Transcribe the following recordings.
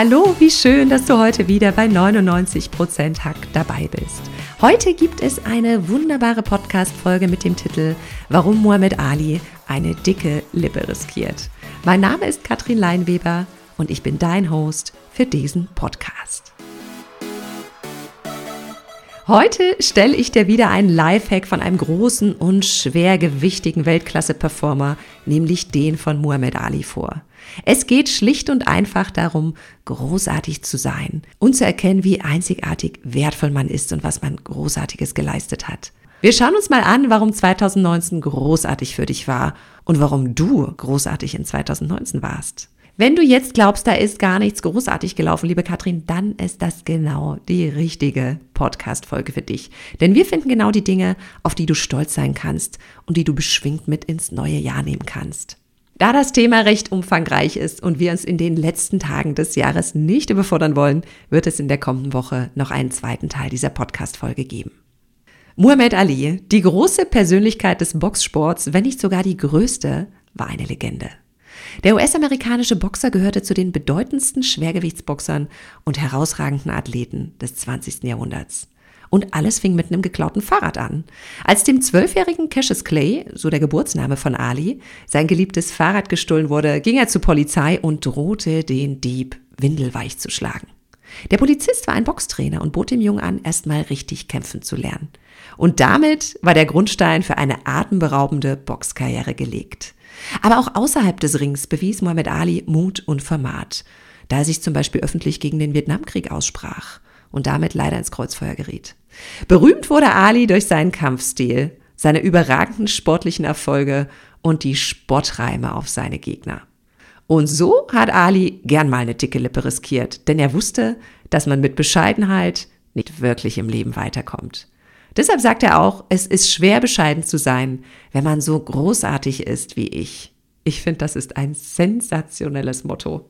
Hallo, wie schön, dass du heute wieder bei 99% Hack dabei bist. Heute gibt es eine wunderbare Podcast-Folge mit dem Titel Warum Muhammad Ali eine dicke Lippe riskiert. Mein Name ist Katrin Leinweber und ich bin dein Host für diesen Podcast. Heute stelle ich dir wieder einen Lifehack von einem großen und schwergewichtigen Weltklasse-Performer, nämlich den von Muhammad Ali vor. Es geht schlicht und einfach darum, großartig zu sein und zu erkennen, wie einzigartig wertvoll man ist und was man Großartiges geleistet hat. Wir schauen uns mal an, warum 2019 großartig für dich war und warum du großartig in 2019 warst. Wenn du jetzt glaubst, da ist gar nichts großartig gelaufen, liebe Katrin, dann ist das genau die richtige Podcast-Folge für dich. Denn wir finden genau die Dinge, auf die du stolz sein kannst und die du beschwingt mit ins neue Jahr nehmen kannst. Da das Thema recht umfangreich ist und wir uns in den letzten Tagen des Jahres nicht überfordern wollen, wird es in der kommenden Woche noch einen zweiten Teil dieser Podcast-Folge geben. Muhammad Ali, die große Persönlichkeit des Boxsports, wenn nicht sogar die größte, war eine Legende. Der US-amerikanische Boxer gehörte zu den bedeutendsten Schwergewichtsboxern und herausragenden Athleten des 20. Jahrhunderts. Und alles fing mit einem geklauten Fahrrad an. Als dem zwölfjährigen Cassius Clay, so der Geburtsname von Ali, sein geliebtes Fahrrad gestohlen wurde, ging er zur Polizei und drohte den Dieb windelweich zu schlagen. Der Polizist war ein Boxtrainer und bot dem Jungen an, erstmal richtig kämpfen zu lernen. Und damit war der Grundstein für eine atemberaubende Boxkarriere gelegt. Aber auch außerhalb des Rings bewies Muhammad Ali Mut und Format, da er sich zum Beispiel öffentlich gegen den Vietnamkrieg aussprach und damit leider ins Kreuzfeuer geriet. Berühmt wurde Ali durch seinen Kampfstil, seine überragenden sportlichen Erfolge und die Spottreime auf seine Gegner. Und so hat Ali gern mal eine dicke Lippe riskiert, denn er wusste, dass man mit Bescheidenheit nicht wirklich im Leben weiterkommt. Deshalb sagt er auch, es ist schwer bescheiden zu sein, wenn man so großartig ist wie ich. Ich finde, das ist ein sensationelles Motto.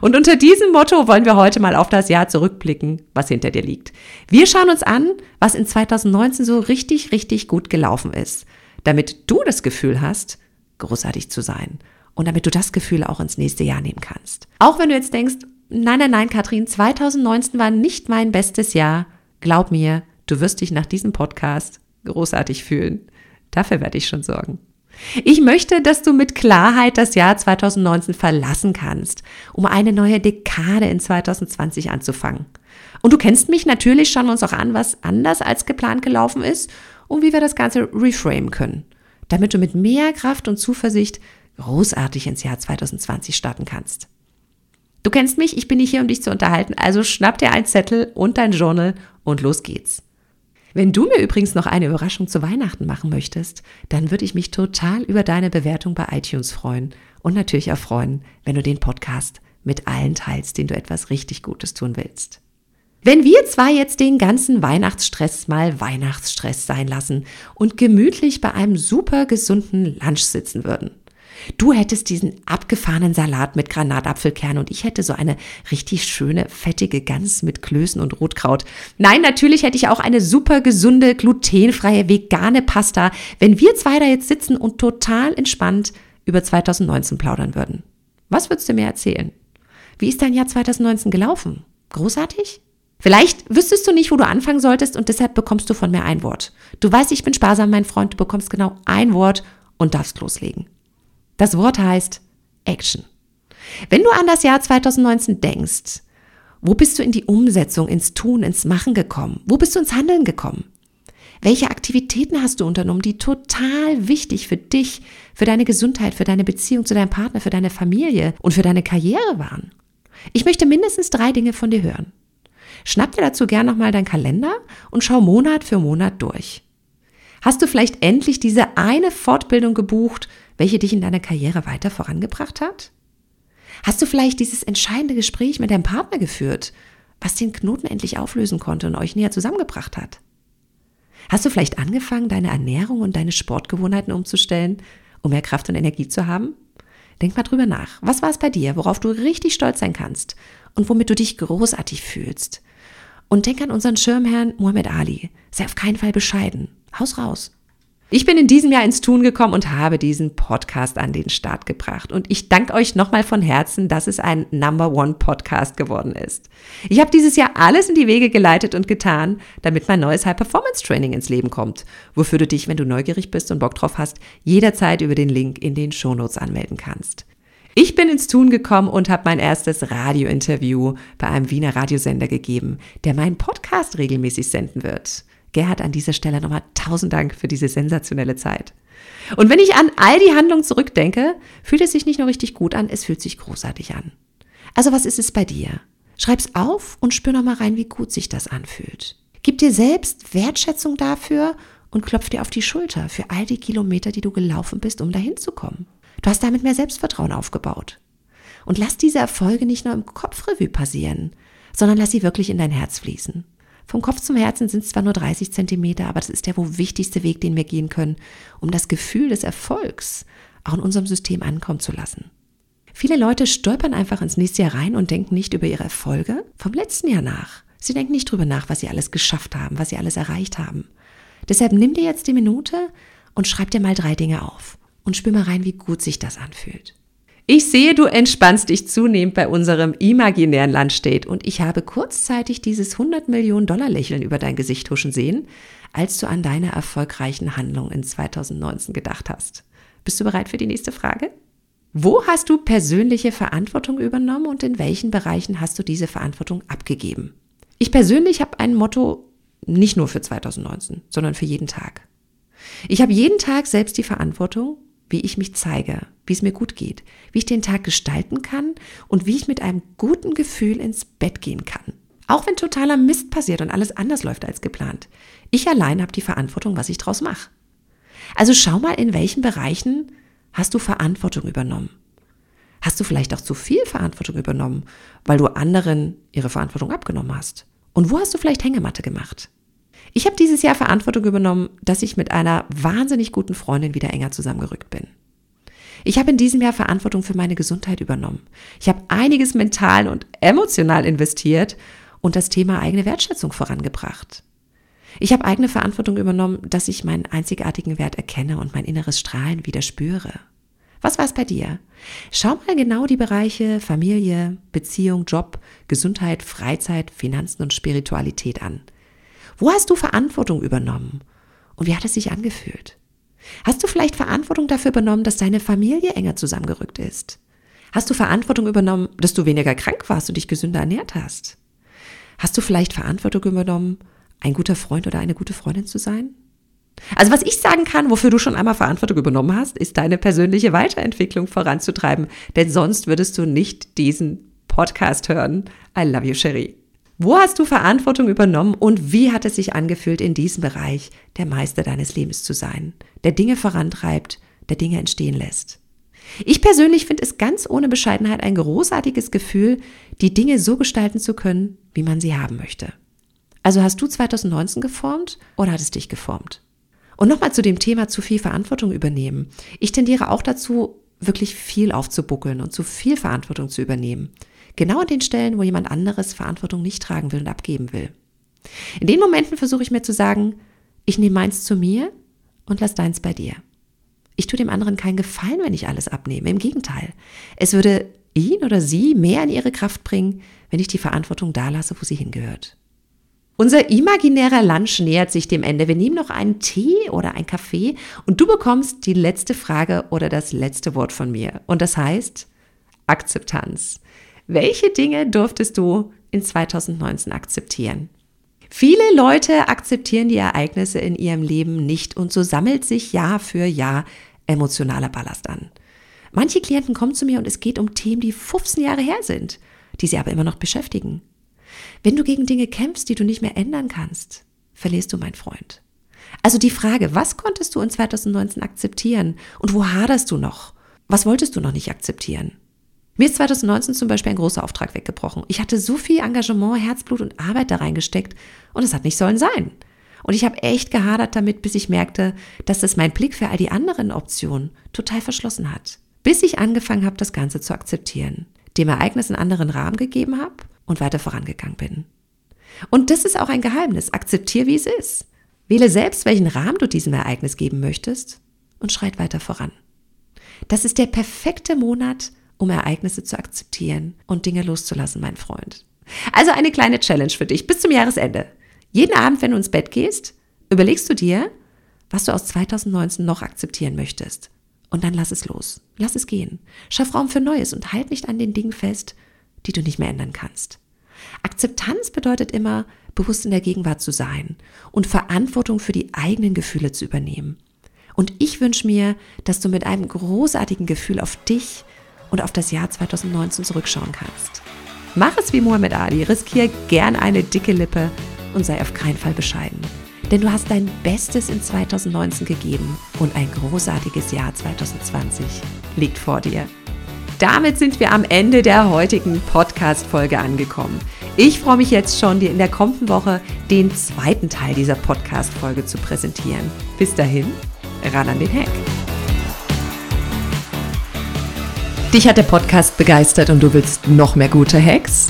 Und unter diesem Motto wollen wir heute mal auf das Jahr zurückblicken, was hinter dir liegt. Wir schauen uns an, was in 2019 so richtig, richtig gut gelaufen ist, damit du das Gefühl hast, großartig zu sein und damit du das Gefühl auch ins nächste Jahr nehmen kannst. Auch wenn du jetzt denkst, nein, nein, nein, Katrin, 2019 war nicht mein bestes Jahr, glaub mir, Du wirst dich nach diesem Podcast großartig fühlen. Dafür werde ich schon sorgen. Ich möchte, dass du mit Klarheit das Jahr 2019 verlassen kannst, um eine neue Dekade in 2020 anzufangen. Und du kennst mich, natürlich schauen wir uns auch an, was anders als geplant gelaufen ist und wie wir das Ganze reframe können, damit du mit mehr Kraft und Zuversicht großartig ins Jahr 2020 starten kannst. Du kennst mich, ich bin nicht hier, um dich zu unterhalten, also schnapp dir einen Zettel und dein Journal und los geht's. Wenn du mir übrigens noch eine Überraschung zu Weihnachten machen möchtest, dann würde ich mich total über deine Bewertung bei iTunes freuen und natürlich auch freuen, wenn du den Podcast mit allen teilst, denen du etwas richtig Gutes tun willst. Wenn wir zwar jetzt den ganzen Weihnachtsstress mal Weihnachtsstress sein lassen und gemütlich bei einem super gesunden Lunch sitzen würden, Du hättest diesen abgefahrenen Salat mit Granatapfelkern und ich hätte so eine richtig schöne, fettige Gans mit Klößen und Rotkraut. Nein, natürlich hätte ich auch eine super gesunde, glutenfreie, vegane Pasta, wenn wir zwei da jetzt sitzen und total entspannt über 2019 plaudern würden. Was würdest du mir erzählen? Wie ist dein Jahr 2019 gelaufen? Großartig? Vielleicht wüsstest du nicht, wo du anfangen solltest und deshalb bekommst du von mir ein Wort. Du weißt, ich bin sparsam, mein Freund, du bekommst genau ein Wort und darfst loslegen. Das Wort heißt Action. Wenn du an das Jahr 2019 denkst, wo bist du in die Umsetzung, ins Tun, ins Machen gekommen? Wo bist du ins Handeln gekommen? Welche Aktivitäten hast du unternommen, die total wichtig für dich, für deine Gesundheit, für deine Beziehung zu deinem Partner, für deine Familie und für deine Karriere waren? Ich möchte mindestens drei Dinge von dir hören. Schnapp dir dazu gern nochmal deinen Kalender und schau Monat für Monat durch. Hast du vielleicht endlich diese eine Fortbildung gebucht, welche dich in deiner Karriere weiter vorangebracht hat? Hast du vielleicht dieses entscheidende Gespräch mit deinem Partner geführt, was den Knoten endlich auflösen konnte und euch näher zusammengebracht hat? Hast du vielleicht angefangen, deine Ernährung und deine Sportgewohnheiten umzustellen, um mehr Kraft und Energie zu haben? Denk mal drüber nach. Was war es bei dir, worauf du richtig stolz sein kannst und womit du dich großartig fühlst? Und denk an unseren Schirmherrn Muhammad Ali. Sei auf keinen Fall bescheiden. Haus raus. Ich bin in diesem Jahr ins Tun gekommen und habe diesen Podcast an den Start gebracht. Und ich danke euch nochmal von Herzen, dass es ein Number One Podcast geworden ist. Ich habe dieses Jahr alles in die Wege geleitet und getan, damit mein neues High Performance Training ins Leben kommt, wofür du dich, wenn du neugierig bist und Bock drauf hast, jederzeit über den Link in den Shownotes anmelden kannst. Ich bin ins Tun gekommen und habe mein erstes Radiointerview bei einem Wiener Radiosender gegeben, der meinen Podcast regelmäßig senden wird. Gerhard, an dieser Stelle nochmal tausend Dank für diese sensationelle Zeit. Und wenn ich an all die Handlungen zurückdenke, fühlt es sich nicht nur richtig gut an, es fühlt sich großartig an. Also was ist es bei dir? Schreib's auf und spür nochmal rein, wie gut sich das anfühlt. Gib dir selbst Wertschätzung dafür und klopf dir auf die Schulter für all die Kilometer, die du gelaufen bist, um dahin zu kommen. Du hast damit mehr Selbstvertrauen aufgebaut. Und lass diese Erfolge nicht nur im Kopfrevue passieren, sondern lass sie wirklich in dein Herz fließen. Vom Kopf zum Herzen sind es zwar nur 30 Zentimeter, aber das ist der wohl wichtigste Weg, den wir gehen können, um das Gefühl des Erfolgs auch in unserem System ankommen zu lassen. Viele Leute stolpern einfach ins nächste Jahr rein und denken nicht über ihre Erfolge vom letzten Jahr nach. Sie denken nicht drüber nach, was sie alles geschafft haben, was sie alles erreicht haben. Deshalb nimm dir jetzt die Minute und schreib dir mal drei Dinge auf und spür mal rein, wie gut sich das anfühlt. Ich sehe, du entspannst dich zunehmend bei unserem imaginären Landstate und ich habe kurzzeitig dieses 100 Millionen Dollar Lächeln über dein Gesicht huschen sehen, als du an deine erfolgreichen Handlungen in 2019 gedacht hast. Bist du bereit für die nächste Frage? Wo hast du persönliche Verantwortung übernommen und in welchen Bereichen hast du diese Verantwortung abgegeben? Ich persönlich habe ein Motto nicht nur für 2019, sondern für jeden Tag. Ich habe jeden Tag selbst die Verantwortung, wie ich mich zeige, wie es mir gut geht, wie ich den Tag gestalten kann und wie ich mit einem guten Gefühl ins Bett gehen kann. Auch wenn totaler Mist passiert und alles anders läuft als geplant. Ich allein habe die Verantwortung, was ich draus mache. Also schau mal, in welchen Bereichen hast du Verantwortung übernommen. Hast du vielleicht auch zu viel Verantwortung übernommen, weil du anderen ihre Verantwortung abgenommen hast? Und wo hast du vielleicht Hängematte gemacht? Ich habe dieses Jahr Verantwortung übernommen, dass ich mit einer wahnsinnig guten Freundin wieder enger zusammengerückt bin. Ich habe in diesem Jahr Verantwortung für meine Gesundheit übernommen. Ich habe einiges mental und emotional investiert und das Thema eigene Wertschätzung vorangebracht. Ich habe eigene Verantwortung übernommen, dass ich meinen einzigartigen Wert erkenne und mein inneres Strahlen wieder spüre. Was war es bei dir? Schau mal genau die Bereiche Familie, Beziehung, Job, Gesundheit, Freizeit, Finanzen und Spiritualität an. Wo hast du Verantwortung übernommen? Und wie hat es sich angefühlt? Hast du vielleicht Verantwortung dafür übernommen, dass deine Familie enger zusammengerückt ist? Hast du Verantwortung übernommen, dass du weniger krank warst und dich gesünder ernährt hast? Hast du vielleicht Verantwortung übernommen, ein guter Freund oder eine gute Freundin zu sein? Also was ich sagen kann, wofür du schon einmal Verantwortung übernommen hast, ist deine persönliche Weiterentwicklung voranzutreiben, denn sonst würdest du nicht diesen Podcast hören. I love you, Cherie. Wo hast du Verantwortung übernommen und wie hat es sich angefühlt, in diesem Bereich der Meister deines Lebens zu sein, der Dinge vorantreibt, der Dinge entstehen lässt? Ich persönlich finde es ganz ohne Bescheidenheit ein großartiges Gefühl, die Dinge so gestalten zu können, wie man sie haben möchte. Also hast du 2019 geformt oder hat es dich geformt? Und nochmal zu dem Thema zu viel Verantwortung übernehmen. Ich tendiere auch dazu, wirklich viel aufzubuckeln und zu viel Verantwortung zu übernehmen. Genau an den Stellen, wo jemand anderes Verantwortung nicht tragen will und abgeben will. In den Momenten versuche ich mir zu sagen, ich nehme meins zu mir und lass deins bei dir. Ich tue dem anderen keinen Gefallen, wenn ich alles abnehme. Im Gegenteil. Es würde ihn oder sie mehr in ihre Kraft bringen, wenn ich die Verantwortung da lasse, wo sie hingehört. Unser imaginärer Lunch nähert sich dem Ende. Wir nehmen noch einen Tee oder einen Kaffee und du bekommst die letzte Frage oder das letzte Wort von mir. Und das heißt Akzeptanz. Welche Dinge durftest du in 2019 akzeptieren? Viele Leute akzeptieren die Ereignisse in ihrem Leben nicht und so sammelt sich Jahr für Jahr emotionaler Ballast an. Manche Klienten kommen zu mir und es geht um Themen, die 15 Jahre her sind, die sie aber immer noch beschäftigen. Wenn du gegen Dinge kämpfst, die du nicht mehr ändern kannst, verlierst du, mein Freund. Also die Frage, was konntest du in 2019 akzeptieren und wo haderst du noch? Was wolltest du noch nicht akzeptieren? Mir ist 2019 zum Beispiel ein großer Auftrag weggebrochen. Ich hatte so viel Engagement, Herzblut und Arbeit da reingesteckt und es hat nicht sollen sein. Und ich habe echt gehadert damit, bis ich merkte, dass es mein Blick für all die anderen Optionen total verschlossen hat. Bis ich angefangen habe, das Ganze zu akzeptieren, dem Ereignis einen anderen Rahmen gegeben habe und weiter vorangegangen bin. Und das ist auch ein Geheimnis. Akzeptier, wie es ist. Wähle selbst, welchen Rahmen du diesem Ereignis geben möchtest und schreit weiter voran. Das ist der perfekte Monat, um Ereignisse zu akzeptieren und Dinge loszulassen, mein Freund. Also eine kleine Challenge für dich bis zum Jahresende. Jeden Abend, wenn du ins Bett gehst, überlegst du dir, was du aus 2019 noch akzeptieren möchtest. Und dann lass es los. Lass es gehen. Schaff Raum für Neues und halt nicht an den Dingen fest, die du nicht mehr ändern kannst. Akzeptanz bedeutet immer, bewusst in der Gegenwart zu sein und Verantwortung für die eigenen Gefühle zu übernehmen. Und ich wünsche mir, dass du mit einem großartigen Gefühl auf dich und auf das Jahr 2019 zurückschauen kannst. Mach es wie Muhammad Ali, riskier gern eine dicke Lippe und sei auf keinen Fall bescheiden. Denn du hast dein Bestes in 2019 gegeben und ein großartiges Jahr 2020 liegt vor dir. Damit sind wir am Ende der heutigen Podcast-Folge angekommen. Ich freue mich jetzt schon, dir in der kommenden Woche den zweiten Teil dieser Podcast-Folge zu präsentieren. Bis dahin, ran an den Hack. Dich hat der Podcast begeistert und du willst noch mehr gute Hacks?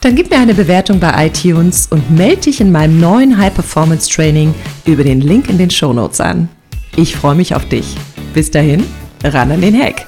Dann gib mir eine Bewertung bei iTunes und melde dich in meinem neuen High Performance Training über den Link in den Show Notes an. Ich freue mich auf dich. Bis dahin, ran an den Hack.